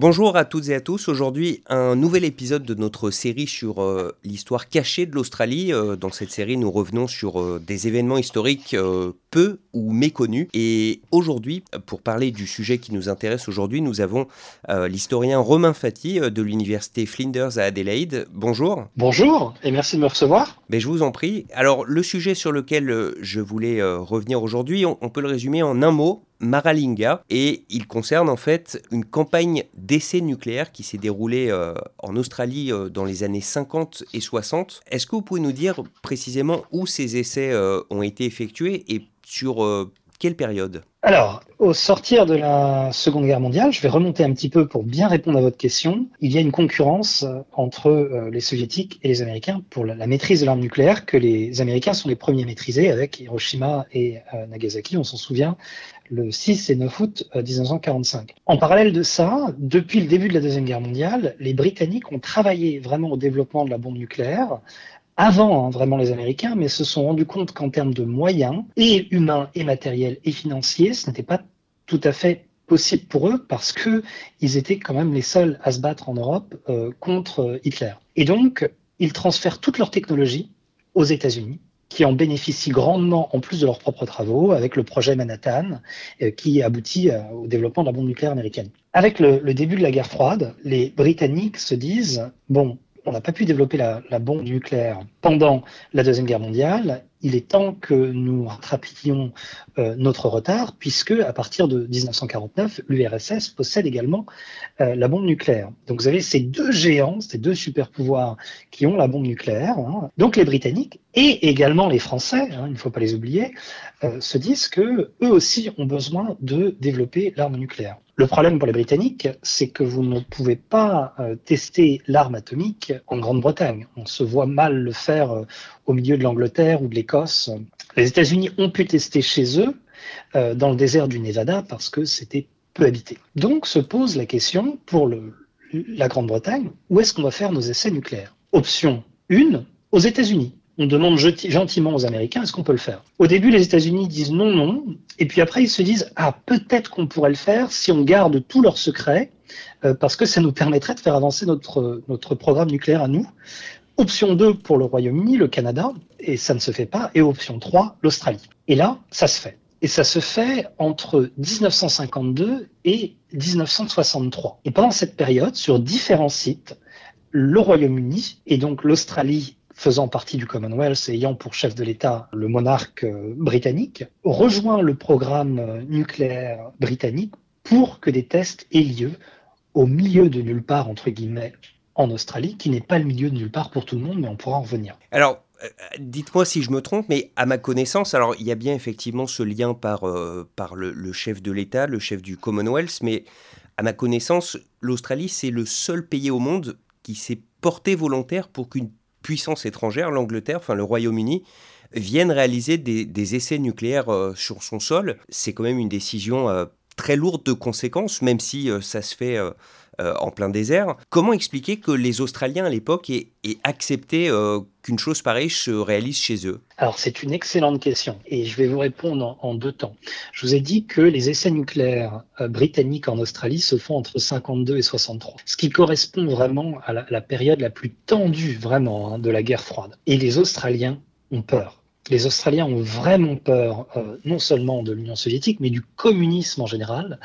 Bonjour à toutes et à tous. Aujourd'hui, un nouvel épisode de notre série sur euh, l'histoire cachée de l'Australie. Euh, dans cette série, nous revenons sur euh, des événements historiques peu ou méconnus. Et aujourd'hui, pour parler du sujet qui nous intéresse aujourd'hui, nous avons l'historien Romain Fati de l'université Flinders à Adelaide. Bonjour. Bonjour et merci de me recevoir. Mais je vous en prie. Alors, le sujet sur lequel je voulais revenir aujourd'hui, on peut le résumer en un mot Maralinga et il concerne en fait une campagne d'essais nucléaires qui s'est déroulée euh, en Australie euh, dans les années 50 et 60. Est-ce que vous pouvez nous dire précisément où ces essais euh, ont été effectués et sur quelle période? Alors, au sortir de la Seconde Guerre mondiale, je vais remonter un petit peu pour bien répondre à votre question. Il y a une concurrence entre les soviétiques et les américains pour la maîtrise de l'arme nucléaire que les américains sont les premiers à maîtriser avec Hiroshima et Nagasaki, on s'en souvient, le 6 et 9 août 1945. Euh, en parallèle de ça, depuis le début de la Deuxième Guerre mondiale, les Britanniques ont travaillé vraiment au développement de la bombe nucléaire avant hein, vraiment les Américains, mais se sont rendus compte qu'en termes de moyens, et humains, et matériels, et financiers, ce n'était pas tout à fait possible pour eux parce que ils étaient quand même les seuls à se battre en Europe euh, contre euh, Hitler. Et donc, ils transfèrent toute leur technologie aux États-Unis qui en bénéficient grandement en plus de leurs propres travaux avec le projet Manhattan euh, qui aboutit au développement de la bombe nucléaire américaine. Avec le, début de la guerre froide, les Britanniques se disent, bon, on n'a pas pu développer la, bombe nucléaire pendant la Deuxième Guerre mondiale, il est temps que nous rattrapions euh, notre retard, puisque à partir de 1949, l'URSS possède également euh, la bombe nucléaire. Donc vous avez ces deux géants, ces deux super pouvoirs qui ont la bombe nucléaire. Hein. Donc les Britanniques et également les Français, hein, il ne faut pas les oublier, euh, se disent que eux aussi ont besoin de développer l'arme nucléaire. Le problème pour les Britanniques, c'est que vous ne pouvez pas tester l'arme atomique en Grande-Bretagne. On se voit mal le faire au milieu de l'Angleterre ou de l'Écosse. Les États-Unis ont pu tester chez eux, euh, dans le désert du Nevada, parce que c'était peu habité. Donc se pose la question pour la Grande-Bretagne, où est-ce qu'on va faire nos essais nucléaires? Option 1, aux États-Unis on demande gentiment aux Américains est-ce qu'on peut le faire? Au début, les États-Unis disent non, non, et puis après ils se disent ah peut-être qu'on pourrait le faire si on garde tous leurs secrets euh, parce que ça nous permettrait de faire avancer notre notre programme nucléaire à nous. Option 2 pour le Royaume-Uni, le Canada, et ça ne se fait pas. Et option 3, l'Australie. Et là, ça se fait. Et ça se fait entre 1952 et 1963. Et pendant cette période, sur différents sites, le Royaume-Uni et donc l'Australie faisant partie du Commonwealth et ayant pour chef de l'État le monarque euh, britannique, rejoint le programme euh, nucléaire britannique pour que des tests aient lieu au milieu de nulle part, entre guillemets, en Australie, qui n'est pas le milieu de nulle part pour tout le monde, mais on pourra en revenir. Alors, euh, dites-moi si je me trompe, mais à ma connaissance, alors il y a bien effectivement ce lien par, par le, chef de l'État, le chef du Commonwealth, mais à ma connaissance, l'Australie, c'est le seul pays au monde qui s'est porté volontaire pour qu'une puissance étrangère, l'Angleterre, enfin le Royaume-Uni, viennent réaliser des, essais nucléaires euh, sur son sol. C'est quand même une décision euh, très lourde de conséquences, même si euh, ça se fait en plein désert. Comment expliquer que les Australiens à l'époque aient, accepté qu'une chose pareille se réalise chez eux? Alors c'est une excellente question et je vais vous répondre en, deux temps. Je vous ai dit que les essais nucléaires britanniques en Australie se font entre 52 et 63, ce qui correspond vraiment à la, période la plus tendue vraiment hein, de la guerre froide. Et les Australiens ont peur les Australiens ont vraiment peur, euh, non seulement de l'Union soviétique, mais du communisme en général.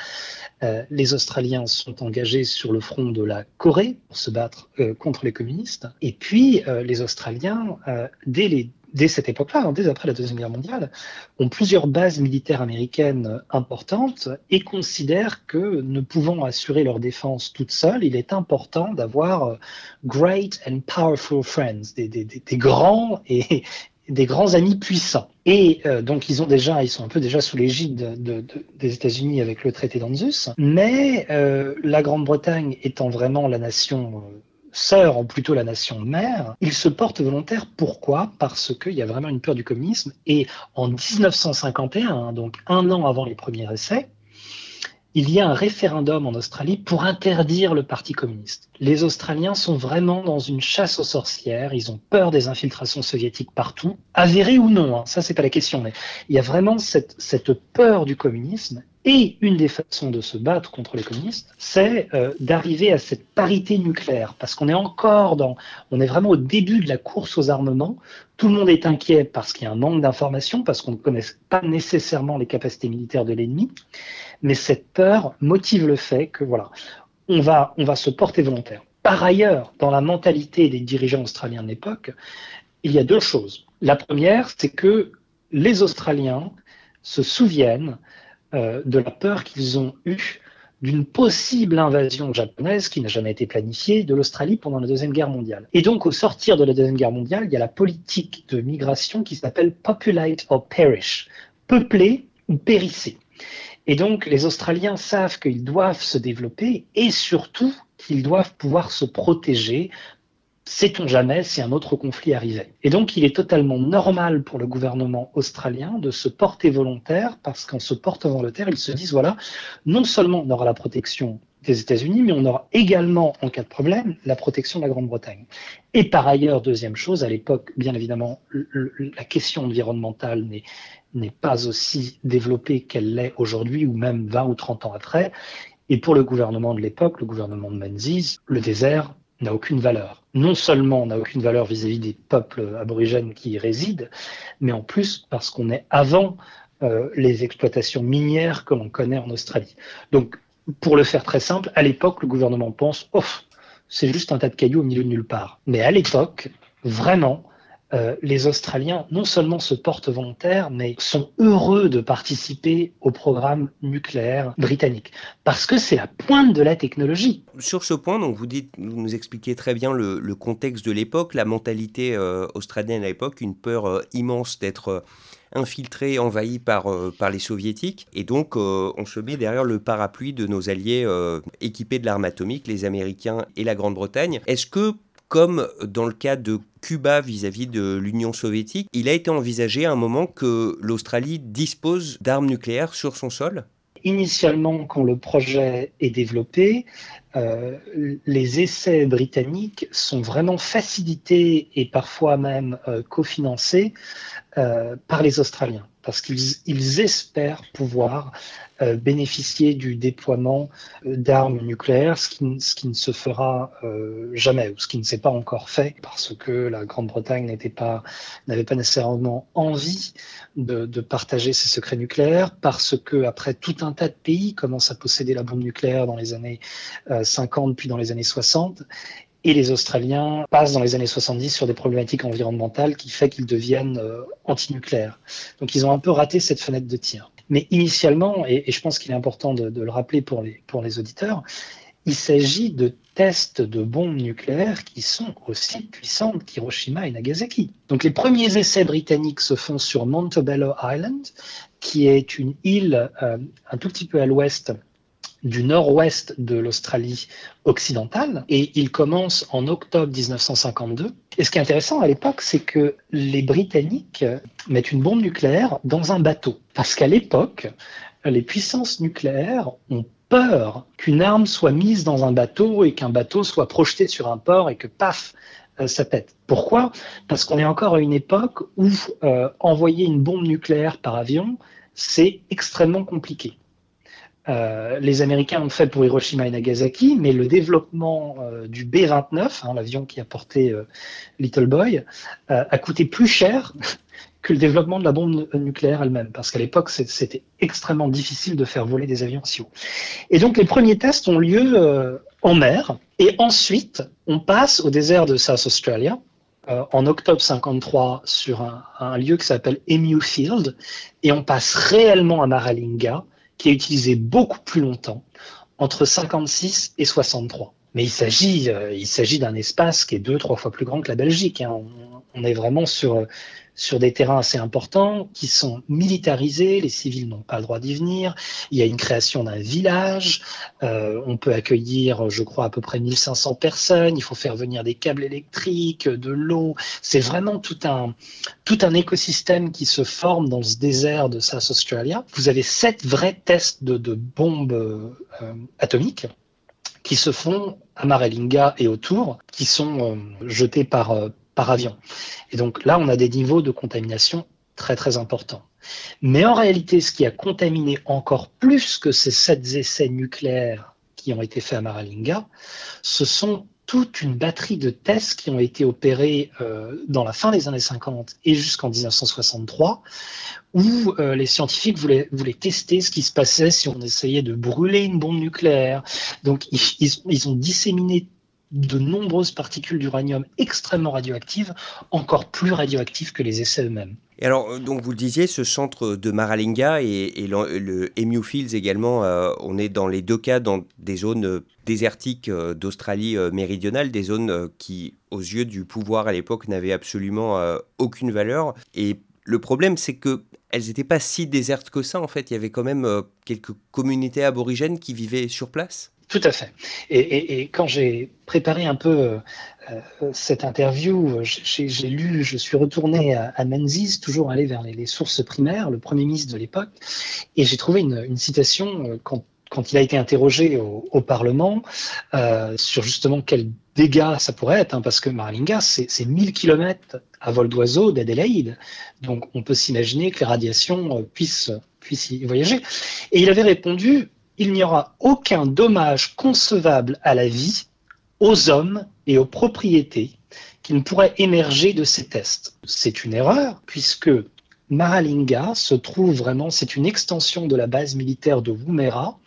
Euh, les Australiens sont engagés sur le front de la Corée pour se battre euh, contre les communistes. Et puis, les Australiens, dès, cette époque-là, hein, dès après la Deuxième Guerre mondiale, ont plusieurs bases militaires américaines importantes et considèrent que ne pouvant assurer leur défense toute seule, il est important d'avoir great and powerful friends, des grands et, des grands amis puissants. Et euh, donc ils ont déjà, ils sont un peu déjà sous l'égide de, des États-Unis avec le traité d'Anzus, mais euh, la Grande-Bretagne étant vraiment la nation euh, sœur ou plutôt la nation mère, ils se portent volontaires. Pourquoi? Parce qu'il y a vraiment une peur du communisme. Et en 1951, donc un an avant les premiers essais, il y a un référendum en Australie pour interdire le Parti communiste. Les Australiens sont vraiment dans une chasse aux sorcières, ils ont peur des infiltrations soviétiques partout, avérées ou non, hein, ça c'est pas la question, mais il y a vraiment cette, peur du communisme. Et une des façons de se battre contre les communistes, c'est euh, d'arriver à cette parité nucléaire, parce qu'on est encore dans, on est vraiment au début de la course aux armements. Tout le monde est inquiet parce qu'il y a un manque d'informations, parce qu'on ne connaît pas nécessairement les capacités militaires de l'ennemi, mais cette peur motive le fait que voilà, on va, se porter volontaire. Par ailleurs, dans la mentalité des dirigeants australiens de l'époque, il y a deux choses. La première, c'est que les Australiens se souviennent euh, de la peur qu'ils ont eue d'une possible invasion japonaise qui n'a jamais été planifiée de l'Australie pendant la Deuxième Guerre mondiale. Et donc, au sortir de la Deuxième Guerre mondiale, il y a la politique de migration qui s'appelle Populate or Perish, peupler ou périsser. Et donc, les Australiens savent qu'ils doivent se développer et surtout qu'ils doivent pouvoir se protéger sait-on jamais si un autre conflit arrivait. Et donc il est totalement normal pour le gouvernement australien de se porter volontaire parce qu'en se portant volontaire, ils se disent, voilà, non seulement on aura la protection des États-Unis, mais on aura également, en cas de problème, la protection de la Grande-Bretagne. Et par ailleurs, deuxième chose, à l'époque, bien évidemment, la question environnementale n'est pas aussi développée qu'elle l'est aujourd'hui, ou même 20 ou 30 ans après. Et pour le gouvernement de l'époque, le gouvernement de Menzies, le désert n'a aucune valeur. Non seulement n'a aucune valeur vis-à-vis des peuples aborigènes qui y résident, mais en plus parce qu'on est avant euh, les exploitations minières que l'on connaît en Australie. Donc, pour le faire très simple, à l'époque, le gouvernement pense, oh, c'est juste un tas de cailloux au milieu de nulle part. Mais à l'époque, vraiment, euh, les Australiens non seulement se portent volontaires, mais sont heureux de participer au programme nucléaire britannique, parce que c'est la pointe de la technologie. Sur ce point, donc vous, dites, vous nous expliquez très bien le, contexte de l'époque, la mentalité euh, australienne à l'époque, une peur euh, immense d'être infiltré, envahi par, par les soviétiques. Et donc, on se met derrière le parapluie de nos alliés équipés de l'arme atomique, les Américains et la Grande-Bretagne. Est-ce que comme dans le cas de Cuba vis-à-vis de l'Union soviétique, il a été envisagé à un moment que l'Australie dispose d'armes nucléaires sur son sol? Initialement, quand le projet est développé, euh, les essais britanniques sont vraiment facilités et parfois même euh, cofinancés euh, par les Australiens parce qu'ils espèrent pouvoir euh, bénéficier du déploiement euh, d'armes nucléaires, ce qui, ne se fera euh, jamais, ou ce qui ne s'est pas encore fait, parce que la Grande-Bretagne n'avait pas nécessairement envie de, de, partager ses secrets nucléaires, parce que après tout un tas de pays commencent à posséder la bombe nucléaire dans les années 50 puis dans les années 60, et les Australiens passent dans les années 70 sur des problématiques environnementales qui fait qu'ils deviennent euh, antinucléaires. Donc ils ont un peu raté cette fenêtre de tir. Mais initialement, et, je pense qu'il est important de, le rappeler pour les, pour les auditeurs, il s'agit de tests de bombes nucléaires qui sont aussi puissantes qu'Hiroshima et Nagasaki. Donc les premiers essais britanniques se font sur Montebello Island, qui est une île euh, un tout petit peu à l'ouest du nord-ouest de l'Australie occidentale et il commence en octobre 1952. Et ce qui est intéressant à l'époque, c'est que les Britanniques mettent une bombe nucléaire dans un bateau. Parce qu'à l'époque, les puissances nucléaires ont peur qu'une arme soit mise dans un bateau et qu'un bateau soit projeté sur un port et que paf, euh, ça pète. Pourquoi? Parce qu'on est encore à une époque où euh, envoyer une bombe nucléaire par avion, c'est extrêmement compliqué. Euh, les Américains ont fait pour Hiroshima et Nagasaki, mais le développement euh, du B-29, hein, l'avion qui a porté euh, Little Boy, a coûté plus cher que le développement de la bombe nucléaire elle-même, parce qu'à l'époque, c'était extrêmement difficile de faire voler des avions si haut. Et donc, les premiers tests ont lieu en mer, et ensuite, on passe au désert de South Australia, en octobre 53 sur un, un lieu qui s'appelle Emu Field, et on passe réellement à Maralinga, qui est utilisé beaucoup plus longtemps, entre 56 et 63. Mais il s'agit, euh, il s'agit d'un espace qui est deux, trois fois plus grand que la Belgique. Hein. On, est vraiment sur, sur des terrains assez importants qui sont militarisés, les civils n'ont pas le droit d'y venir, il y a une création d'un village, euh, on peut accueillir, je crois, à peu près 1500 personnes, il faut faire venir des câbles électriques, de l'eau, c'est vraiment tout un, tout un écosystème qui se forme dans ce désert de South Australia. Vous avez sept vrais tests de, de bombes euh, atomiques qui se font à Maralinga et autour, qui sont euh, jetés par, par avion. Et donc là, on a des niveaux de contamination très très importants. Mais en réalité, ce qui a contaminé encore plus que ces sept essais nucléaires qui ont été faits à Maralinga, ce sont toute une batterie de tests qui ont été opérés euh, dans la fin des années 50 et jusqu'en 1963, où euh, les scientifiques voulaient, tester ce qui se passait si on essayait de brûler une bombe nucléaire. Donc ils ont disséminé de nombreuses particules d'uranium extrêmement radioactives, encore plus radioactives que les essais eux-mêmes. Et alors, euh, donc vous le disiez, ce centre de Maralinga et, le, le Emu Fields également, euh, on est dans les deux cas dans des zones euh, désertiques d'Australie méridionale, des zones qui, aux yeux du pouvoir à l'époque, n'avaient absolument aucune valeur. Et le problème, c'est que elles n'étaient pas si désertes que ça. En fait, il y avait quand même quelques communautés aborigènes qui vivaient sur place. Tout à fait. Et, quand j'ai préparé un peu euh, euh, cette interview, j'ai lu, je suis retourné à, Menzies, toujours allé vers les, sources primaires, le premier ministre de l'époque, et j'ai trouvé une, citation euh, quand, il a été interrogé au, Parlement sur justement quels dégâts ça pourrait être, hein, parce que Maralinga, c'est 1000 km à vol d'oiseau d'Adélaïde, donc on peut s'imaginer que les radiations puissent, puissent y voyager. Et il avait répondu, il n'y aura aucun dommage concevable à la vie, aux hommes et aux propriétés qui ne pourrait émerger de ces tests. C'est une erreur puisque Maralinga se trouve vraiment, c'est une extension de la base militaire de Woomera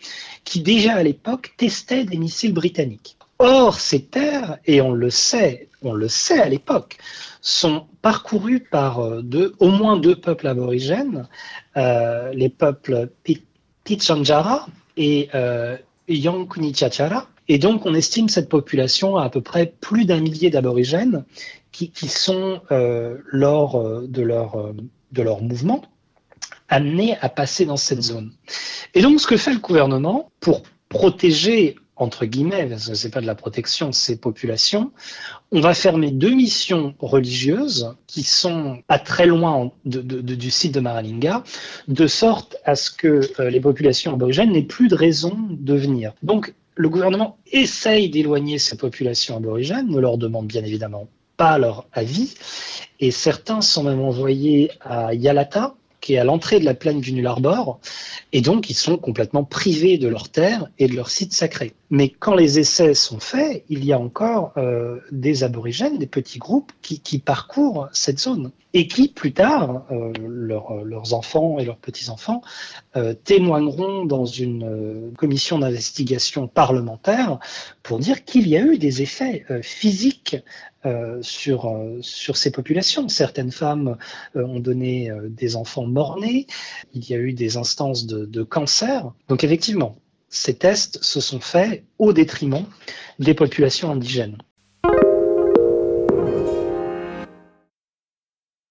qui déjà à l'époque testait des missiles britanniques. Or, ces terres, et on le sait, on le sait à l'époque, sont parcourues par euh, au moins deux peuples aborigènes, euh, les peuples Pichanjara et euh, Chachara. Et donc, on estime cette population à à peu près plus d'un millier d'aborigènes qui, qui, sont, euh, lors euh, de leur, euh, de leur mouvement, amenés à passer dans cette zone. Et donc, ce que fait le gouvernement pour protéger entre guillemets, parce que c'est pas de la protection, ces populations, on va fermer deux missions religieuses qui sont pas très loin de, du site de Maralinga, de sorte à ce que euh, les populations aborigènes n'aient plus de raison de venir. Donc, le gouvernement essaye d'éloigner ces populations aborigènes, ne leur demande bien évidemment pas leur avis, et certains sont même envoyés à Yalata, qui est à l'entrée de la plaine du Nullarbor, et donc ils sont complètement privés de leurs terres et de leurs sites sacrés. Mais quand les essais sont faits, il y a encore euh, des aborigènes, des petits groupes qui, parcourent cette zone et qui, plus tard, euh, leurs enfants et leurs petits-enfants euh, témoigneront dans une commission d'investigation parlementaire pour dire qu'il y a eu des effets physiques sur, sur ces populations. Certaines femmes ont donné des enfants mort-nés, il y a eu des instances de, de cancer. Donc effectivement, ces tests se sont faits au détriment des populations indigènes.